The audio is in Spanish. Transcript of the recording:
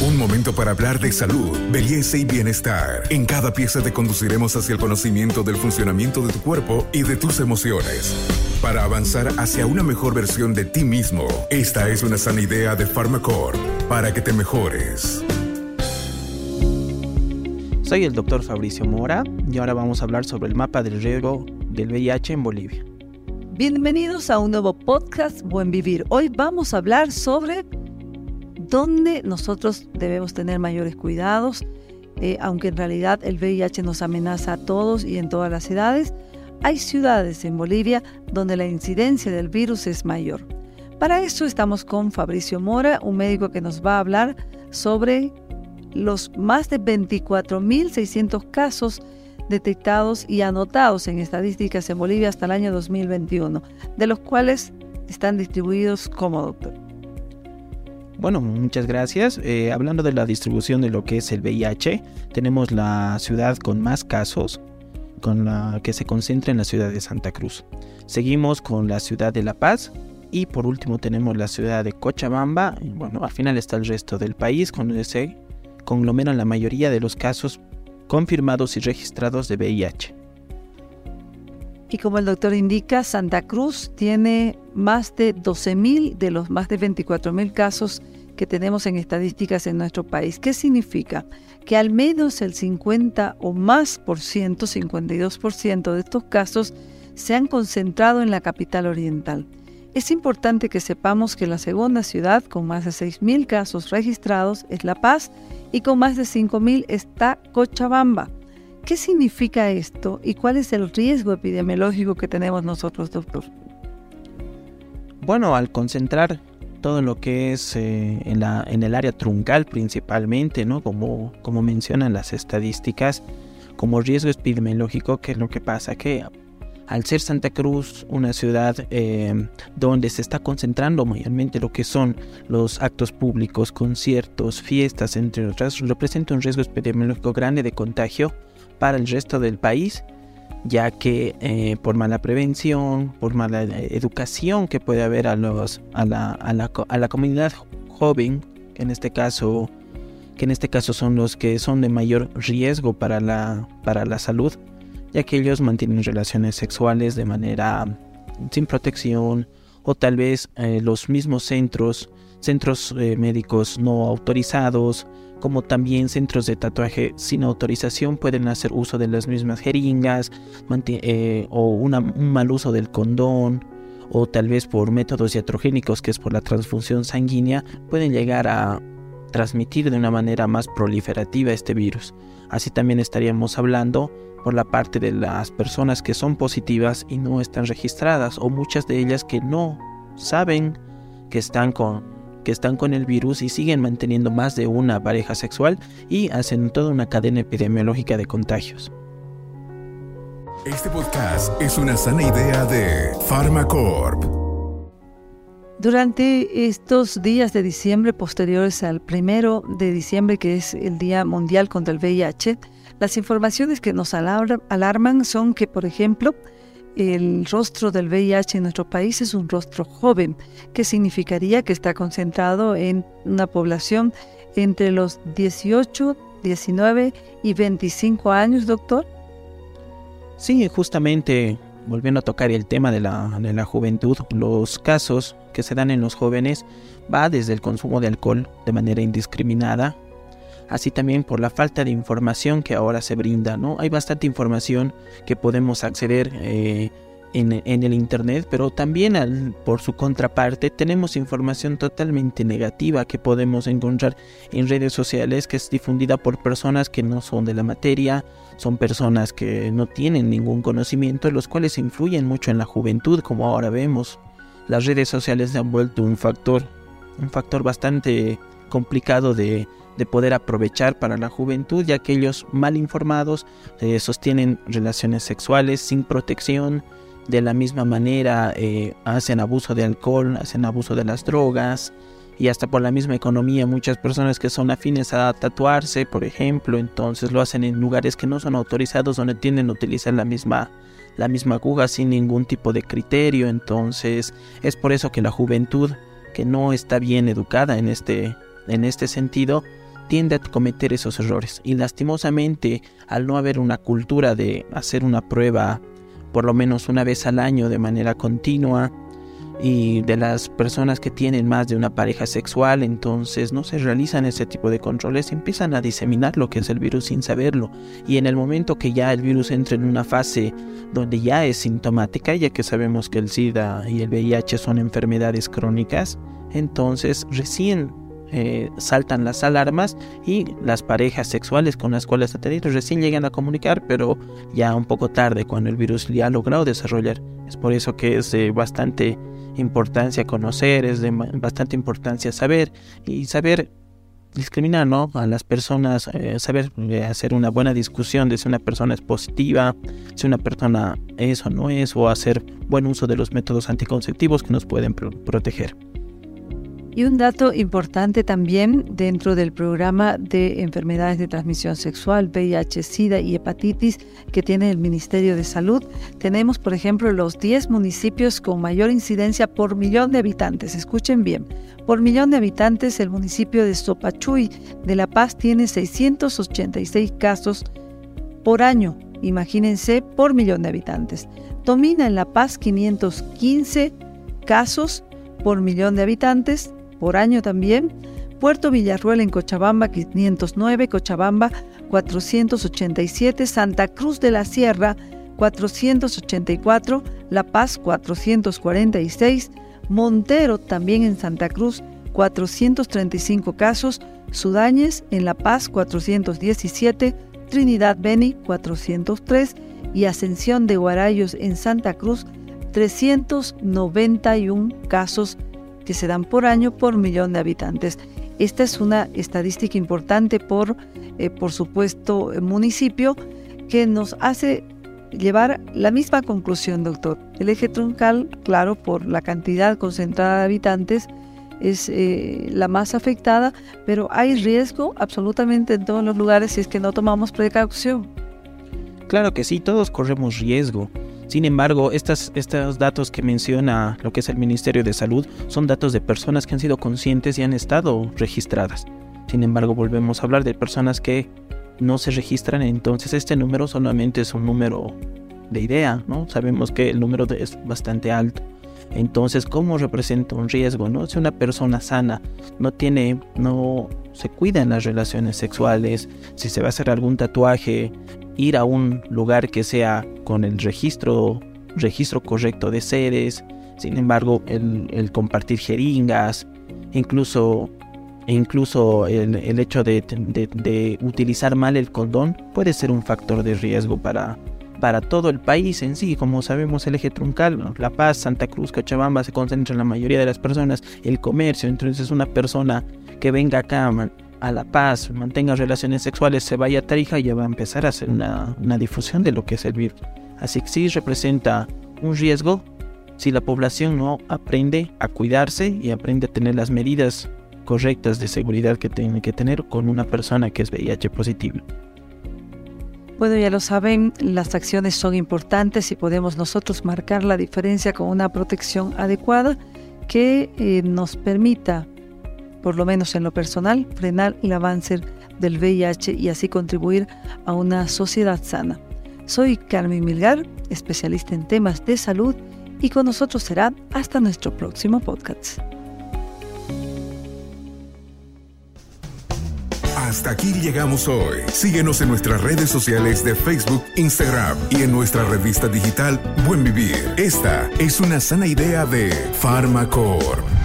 Un momento para hablar de salud, belleza y bienestar. En cada pieza te conduciremos hacia el conocimiento del funcionamiento de tu cuerpo y de tus emociones. Para avanzar hacia una mejor versión de ti mismo, esta es una sana idea de Pharmacore para que te mejores. Soy el doctor Fabricio Mora y ahora vamos a hablar sobre el mapa del riesgo del VIH en Bolivia. Bienvenidos a un nuevo podcast Buen Vivir. Hoy vamos a hablar sobre dónde nosotros debemos tener mayores cuidados, eh, aunque en realidad el VIH nos amenaza a todos y en todas las edades. Hay ciudades en Bolivia donde la incidencia del virus es mayor. Para eso estamos con Fabricio Mora, un médico que nos va a hablar sobre los más de 24.600 casos detectados y anotados en estadísticas en Bolivia hasta el año 2021, de los cuales están distribuidos como doctor. Bueno, muchas gracias. Eh, hablando de la distribución de lo que es el VIH, tenemos la ciudad con más casos, con la que se concentra en la ciudad de Santa Cruz. Seguimos con la ciudad de La Paz y por último tenemos la ciudad de Cochabamba. Y bueno, al final está el resto del país, donde se conglomeran la mayoría de los casos confirmados y registrados de VIH. Y como el doctor indica, Santa Cruz tiene más de 12.000 de los más de 24.000 casos que tenemos en estadísticas en nuestro país. ¿Qué significa? Que al menos el 50 o más por ciento, 52% de estos casos se han concentrado en la capital oriental. Es importante que sepamos que la segunda ciudad con más de 6.000 casos registrados es La Paz y con más de 5.000 está Cochabamba. ¿Qué significa esto y cuál es el riesgo epidemiológico que tenemos nosotros, doctor? Bueno, al concentrar todo lo que es eh, en, la, en, el área truncal principalmente, ¿no? Como, como mencionan las estadísticas, como riesgo epidemiológico, ¿qué es lo que pasa? Que al ser Santa Cruz una ciudad eh, donde se está concentrando mayormente lo que son los actos públicos, conciertos, fiestas, entre otras, representa un riesgo epidemiológico grande de contagio para el resto del país, ya que eh, por mala prevención, por mala educación que puede haber a, los, a, la, a, la, a la comunidad joven, en este caso que en este caso son los que son de mayor riesgo para la, para la salud, ya que ellos mantienen relaciones sexuales de manera sin protección o tal vez eh, los mismos centros, centros eh, médicos no autorizados, como también centros de tatuaje sin autorización pueden hacer uso de las mismas jeringas eh, o un mal uso del condón o tal vez por métodos iatrogénicos que es por la transfusión sanguínea pueden llegar a transmitir de una manera más proliferativa este virus. Así también estaríamos hablando por la parte de las personas que son positivas y no están registradas o muchas de ellas que no saben que están con que están con el virus y siguen manteniendo más de una pareja sexual y hacen toda una cadena epidemiológica de contagios. Este podcast es una sana idea de Pharmacorp. Durante estos días de diciembre posteriores al primero de diciembre, que es el Día Mundial contra el VIH, las informaciones que nos alarman son que, por ejemplo, el rostro del VIH en nuestro país es un rostro joven, que significaría que está concentrado en una población entre los 18, 19 y 25 años, doctor. Sí, justamente volviendo a tocar el tema de la, de la juventud, los casos que se dan en los jóvenes va desde el consumo de alcohol de manera indiscriminada así también por la falta de información que ahora se brinda, ¿no? Hay bastante información que podemos acceder eh, en, el Internet, pero también por su contraparte tenemos información totalmente negativa que podemos encontrar en redes sociales que es difundida por personas que no son de la materia, son personas que no tienen ningún conocimiento, los cuales influyen mucho en la juventud, como ahora vemos. Las redes sociales se han vuelto un factor, un factor bastante complicado de, de poder aprovechar para la juventud, ya que ellos mal informados eh, sostienen relaciones sexuales sin protección, de la misma manera eh, hacen abuso de alcohol, hacen abuso de las drogas y hasta por la misma economía muchas personas que son afines a tatuarse, por ejemplo, entonces lo hacen en lugares que no son autorizados donde tienden a utilizar la misma la misma aguja sin ningún tipo de criterio, entonces es por eso que la juventud que no está bien educada en este en este sentido tiende a cometer esos errores. Y lastimosamente, al no haber una cultura de hacer una prueba por lo menos una vez al año de manera continua, y de las personas que tienen más de una pareja sexual, entonces no se realizan ese tipo de controles, empiezan a diseminar lo que es el virus sin saberlo. Y en el momento que ya el virus entra en una fase donde ya es sintomática, ya que sabemos que el SIDA y el VIH son enfermedades crónicas, entonces recién eh, saltan las alarmas y las parejas sexuales con las cuales tenido recién llegan a comunicar, pero ya un poco tarde cuando el virus ya ha logrado desarrollar. Es por eso que es bastante importancia conocer, es de bastante importancia saber y saber discriminar ¿no? a las personas, eh, saber eh, hacer una buena discusión de si una persona es positiva, si una persona es o no es, o hacer buen uso de los métodos anticonceptivos que nos pueden proteger. Y un dato importante también dentro del programa de enfermedades de transmisión sexual, VIH, SIDA y hepatitis que tiene el Ministerio de Salud, tenemos por ejemplo los 10 municipios con mayor incidencia por millón de habitantes. Escuchen bien, por millón de habitantes el municipio de Sopachuy de La Paz tiene 686 casos por año, imagínense, por millón de habitantes. Domina en La Paz 515 casos por millón de habitantes, por año también. Puerto Villarruel en Cochabamba 509, Cochabamba 487, Santa Cruz de la Sierra 484, La Paz 446, Montero también en Santa Cruz 435 casos, Sudañez en La Paz 417, Trinidad Beni 403 y Ascensión de Guarayos en Santa Cruz 391 casos que se dan por año por millón de habitantes. Esta es una estadística importante por, eh, por supuesto, municipio que nos hace llevar la misma conclusión, doctor. El eje troncal, claro, por la cantidad concentrada de habitantes, es eh, la más afectada, pero hay riesgo absolutamente en todos los lugares si es que no tomamos precaución. Claro que sí, todos corremos riesgo. Sin embargo, estos datos que menciona lo que es el Ministerio de Salud son datos de personas que han sido conscientes y han estado registradas. Sin embargo, volvemos a hablar de personas que no se registran, entonces este número solamente es un número de idea, ¿no? Sabemos que el número es bastante alto. Entonces, ¿cómo representa un riesgo? ¿no? Si una persona sana no tiene, no se cuida en las relaciones sexuales, si se va a hacer algún tatuaje, ir a un lugar que sea con el registro, registro correcto de seres, sin embargo el, compartir jeringas, incluso, incluso el, hecho de, utilizar mal el condón puede ser un factor de riesgo para, para todo el país en sí. Como sabemos, el eje truncal, La Paz, Santa Cruz, Cochabamba, se concentra en la mayoría de las personas, el comercio. Entonces, una persona que venga acá a La Paz, mantenga relaciones sexuales, se vaya a Tarija y ya va a empezar a hacer una, difusión de lo que es el virus. Así que sí representa un riesgo si la población no aprende a cuidarse y aprende a tener las medidas correctas de seguridad que tiene que tener con una persona que es VIH positivo. Bueno, ya lo saben, las acciones son importantes y podemos nosotros marcar la diferencia con una protección adecuada que eh, nos permita por lo menos en lo personal, frenar el avance del VIH y así contribuir a una sociedad sana. Soy Carmen Milgar, especialista en temas de salud, y con nosotros será hasta nuestro próximo podcast. Hasta aquí llegamos hoy. Síguenos en nuestras redes sociales de Facebook, Instagram y en nuestra revista digital Buen Vivir. Esta es una sana idea de Pharmacore.